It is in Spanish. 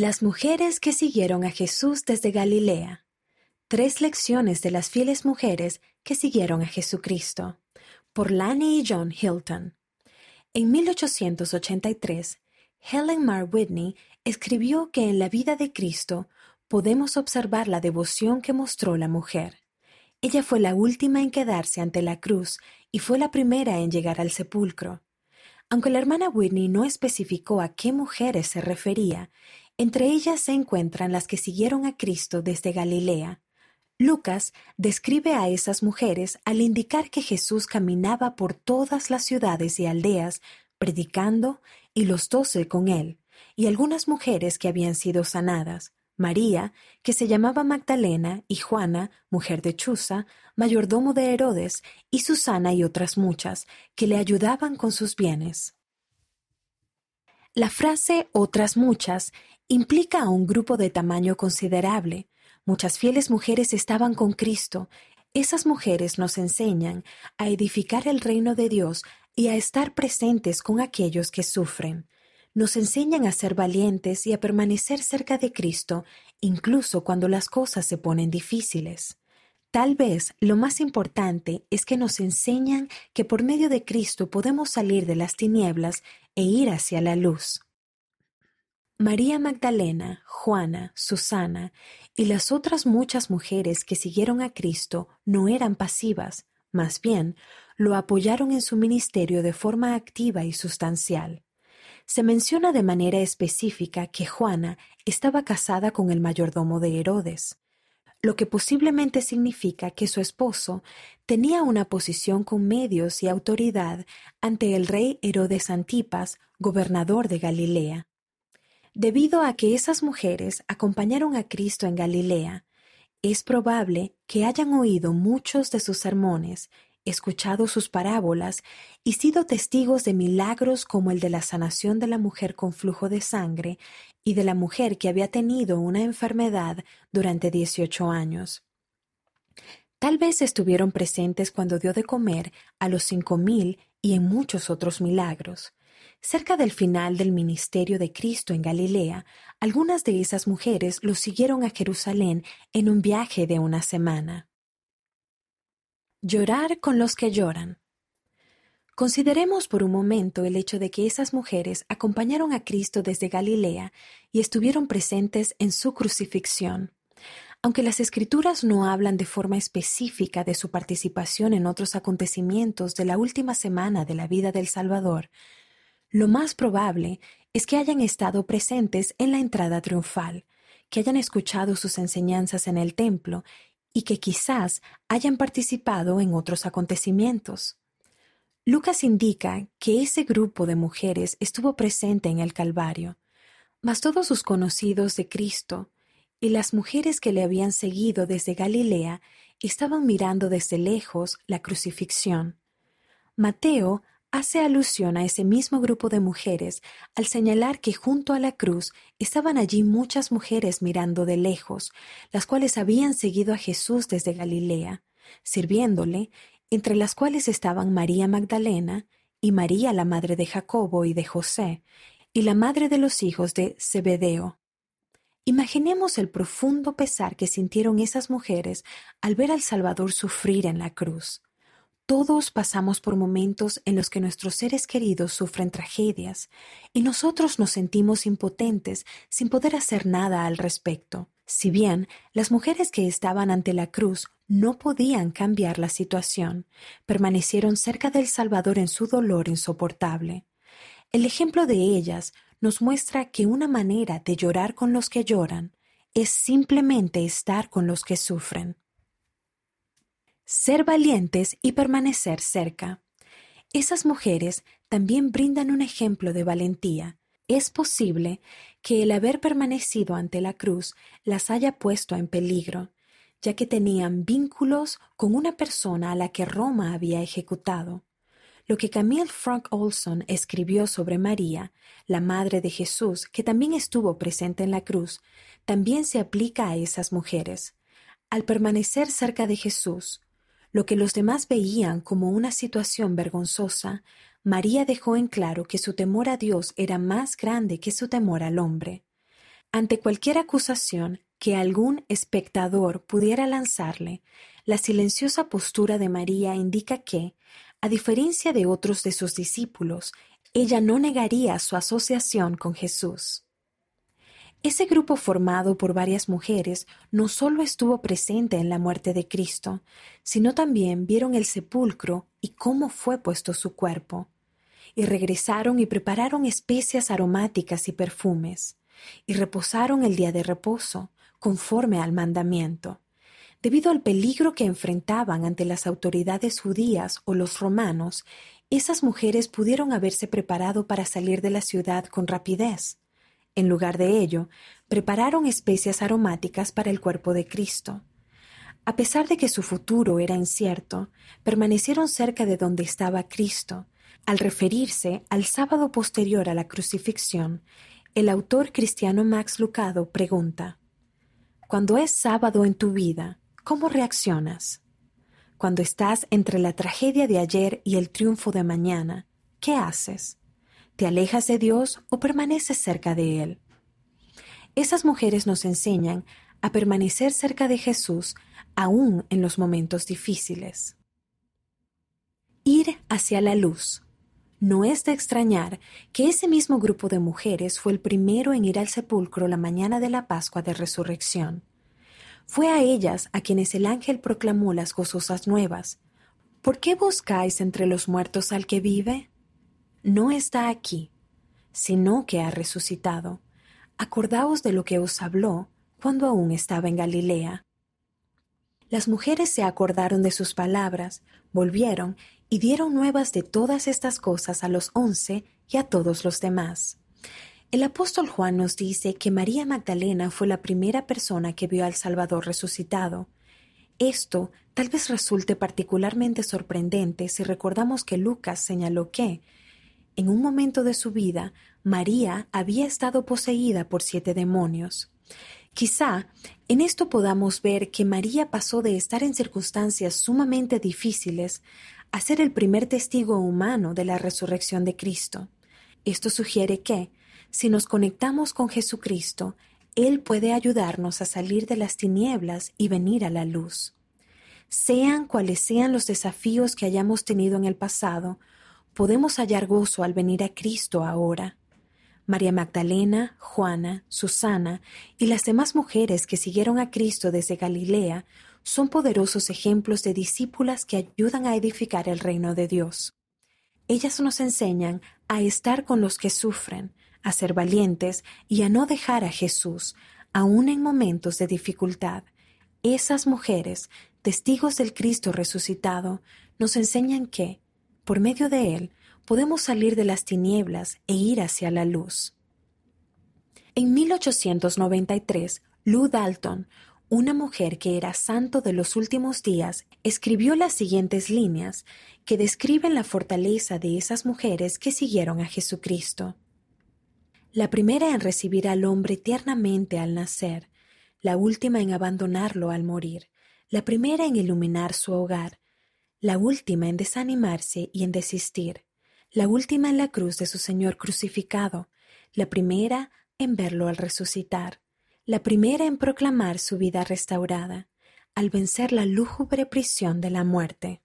Las mujeres que siguieron a Jesús desde Galilea. Tres lecciones de las fieles mujeres que siguieron a Jesucristo. Por Lanny y John Hilton. En 1883, Helen Mar Whitney escribió que en la vida de Cristo podemos observar la devoción que mostró la mujer. Ella fue la última en quedarse ante la cruz y fue la primera en llegar al sepulcro. Aunque la hermana Whitney no especificó a qué mujeres se refería, entre ellas se encuentran las que siguieron a Cristo desde Galilea. Lucas describe a esas mujeres al indicar que Jesús caminaba por todas las ciudades y aldeas, predicando, y los doce con él, y algunas mujeres que habían sido sanadas. María, que se llamaba Magdalena, y Juana, mujer de Chuza, mayordomo de Herodes, y Susana y otras muchas, que le ayudaban con sus bienes. La frase otras muchas implica a un grupo de tamaño considerable. Muchas fieles mujeres estaban con Cristo. Esas mujeres nos enseñan a edificar el reino de Dios y a estar presentes con aquellos que sufren. Nos enseñan a ser valientes y a permanecer cerca de Cristo, incluso cuando las cosas se ponen difíciles. Tal vez lo más importante es que nos enseñan que por medio de Cristo podemos salir de las tinieblas e ir hacia la luz. María Magdalena, Juana, Susana y las otras muchas mujeres que siguieron a Cristo no eran pasivas, más bien lo apoyaron en su ministerio de forma activa y sustancial. Se menciona de manera específica que Juana estaba casada con el mayordomo de Herodes lo que posiblemente significa que su esposo tenía una posición con medios y autoridad ante el rey Herodes Antipas, gobernador de Galilea. Debido a que esas mujeres acompañaron a Cristo en Galilea, es probable que hayan oído muchos de sus sermones escuchado sus parábolas y sido testigos de milagros como el de la sanación de la mujer con flujo de sangre y de la mujer que había tenido una enfermedad durante dieciocho años. Tal vez estuvieron presentes cuando dio de comer a los cinco mil y en muchos otros milagros. Cerca del final del ministerio de Cristo en Galilea, algunas de esas mujeres lo siguieron a Jerusalén en un viaje de una semana. Llorar con los que lloran. Consideremos por un momento el hecho de que esas mujeres acompañaron a Cristo desde Galilea y estuvieron presentes en su crucifixión. Aunque las escrituras no hablan de forma específica de su participación en otros acontecimientos de la última semana de la vida del Salvador, lo más probable es que hayan estado presentes en la entrada triunfal, que hayan escuchado sus enseñanzas en el templo y que quizás hayan participado en otros acontecimientos. Lucas indica que ese grupo de mujeres estuvo presente en el Calvario, mas todos sus conocidos de Cristo y las mujeres que le habían seguido desde Galilea estaban mirando desde lejos la crucifixión. Mateo hace alusión a ese mismo grupo de mujeres al señalar que junto a la cruz estaban allí muchas mujeres mirando de lejos, las cuales habían seguido a Jesús desde Galilea, sirviéndole, entre las cuales estaban María Magdalena y María la madre de Jacobo y de José, y la madre de los hijos de Zebedeo. Imaginemos el profundo pesar que sintieron esas mujeres al ver al Salvador sufrir en la cruz. Todos pasamos por momentos en los que nuestros seres queridos sufren tragedias y nosotros nos sentimos impotentes sin poder hacer nada al respecto. Si bien las mujeres que estaban ante la cruz no podían cambiar la situación, permanecieron cerca del Salvador en su dolor insoportable. El ejemplo de ellas nos muestra que una manera de llorar con los que lloran es simplemente estar con los que sufren ser valientes y permanecer cerca. Esas mujeres también brindan un ejemplo de valentía. Es posible que el haber permanecido ante la cruz las haya puesto en peligro, ya que tenían vínculos con una persona a la que Roma había ejecutado. Lo que Camille Frank Olson escribió sobre María, la madre de Jesús, que también estuvo presente en la cruz, también se aplica a esas mujeres. Al permanecer cerca de Jesús, lo que los demás veían como una situación vergonzosa, María dejó en claro que su temor a Dios era más grande que su temor al hombre. Ante cualquier acusación que algún espectador pudiera lanzarle, la silenciosa postura de María indica que, a diferencia de otros de sus discípulos, ella no negaría su asociación con Jesús. Ese grupo formado por varias mujeres no solo estuvo presente en la muerte de Cristo, sino también vieron el sepulcro y cómo fue puesto su cuerpo. Y regresaron y prepararon especias aromáticas y perfumes, y reposaron el día de reposo, conforme al mandamiento. Debido al peligro que enfrentaban ante las autoridades judías o los romanos, esas mujeres pudieron haberse preparado para salir de la ciudad con rapidez en lugar de ello, prepararon especias aromáticas para el cuerpo de Cristo. A pesar de que su futuro era incierto, permanecieron cerca de donde estaba Cristo. Al referirse al sábado posterior a la crucifixión, el autor cristiano Max Lucado pregunta, Cuando es sábado en tu vida, ¿cómo reaccionas? Cuando estás entre la tragedia de ayer y el triunfo de mañana, ¿qué haces? ¿Te alejas de Dios o permaneces cerca de Él? Esas mujeres nos enseñan a permanecer cerca de Jesús aún en los momentos difíciles. Ir hacia la luz. No es de extrañar que ese mismo grupo de mujeres fue el primero en ir al sepulcro la mañana de la Pascua de Resurrección. Fue a ellas a quienes el ángel proclamó las gozosas nuevas. ¿Por qué buscáis entre los muertos al que vive? No está aquí, sino que ha resucitado. Acordaos de lo que os habló cuando aún estaba en Galilea. Las mujeres se acordaron de sus palabras, volvieron y dieron nuevas de todas estas cosas a los once y a todos los demás. El apóstol Juan nos dice que María Magdalena fue la primera persona que vio al Salvador resucitado. Esto tal vez resulte particularmente sorprendente si recordamos que Lucas señaló que, en un momento de su vida, María había estado poseída por siete demonios. Quizá en esto podamos ver que María pasó de estar en circunstancias sumamente difíciles a ser el primer testigo humano de la resurrección de Cristo. Esto sugiere que, si nos conectamos con Jesucristo, Él puede ayudarnos a salir de las tinieblas y venir a la luz. Sean cuales sean los desafíos que hayamos tenido en el pasado, podemos hallar gozo al venir a Cristo ahora. María Magdalena, Juana, Susana y las demás mujeres que siguieron a Cristo desde Galilea son poderosos ejemplos de discípulas que ayudan a edificar el reino de Dios. Ellas nos enseñan a estar con los que sufren, a ser valientes y a no dejar a Jesús, aun en momentos de dificultad. Esas mujeres, testigos del Cristo resucitado, nos enseñan que, por medio de él, podemos salir de las tinieblas e ir hacia la luz. En 1893, Lou Dalton, una mujer que era santo de los últimos días, escribió las siguientes líneas que describen la fortaleza de esas mujeres que siguieron a Jesucristo. La primera en recibir al hombre tiernamente al nacer, la última en abandonarlo al morir, la primera en iluminar su hogar, la última en desanimarse y en desistir, la última en la cruz de su Señor crucificado, la primera en verlo al resucitar, la primera en proclamar su vida restaurada, al vencer la lúgubre prisión de la muerte.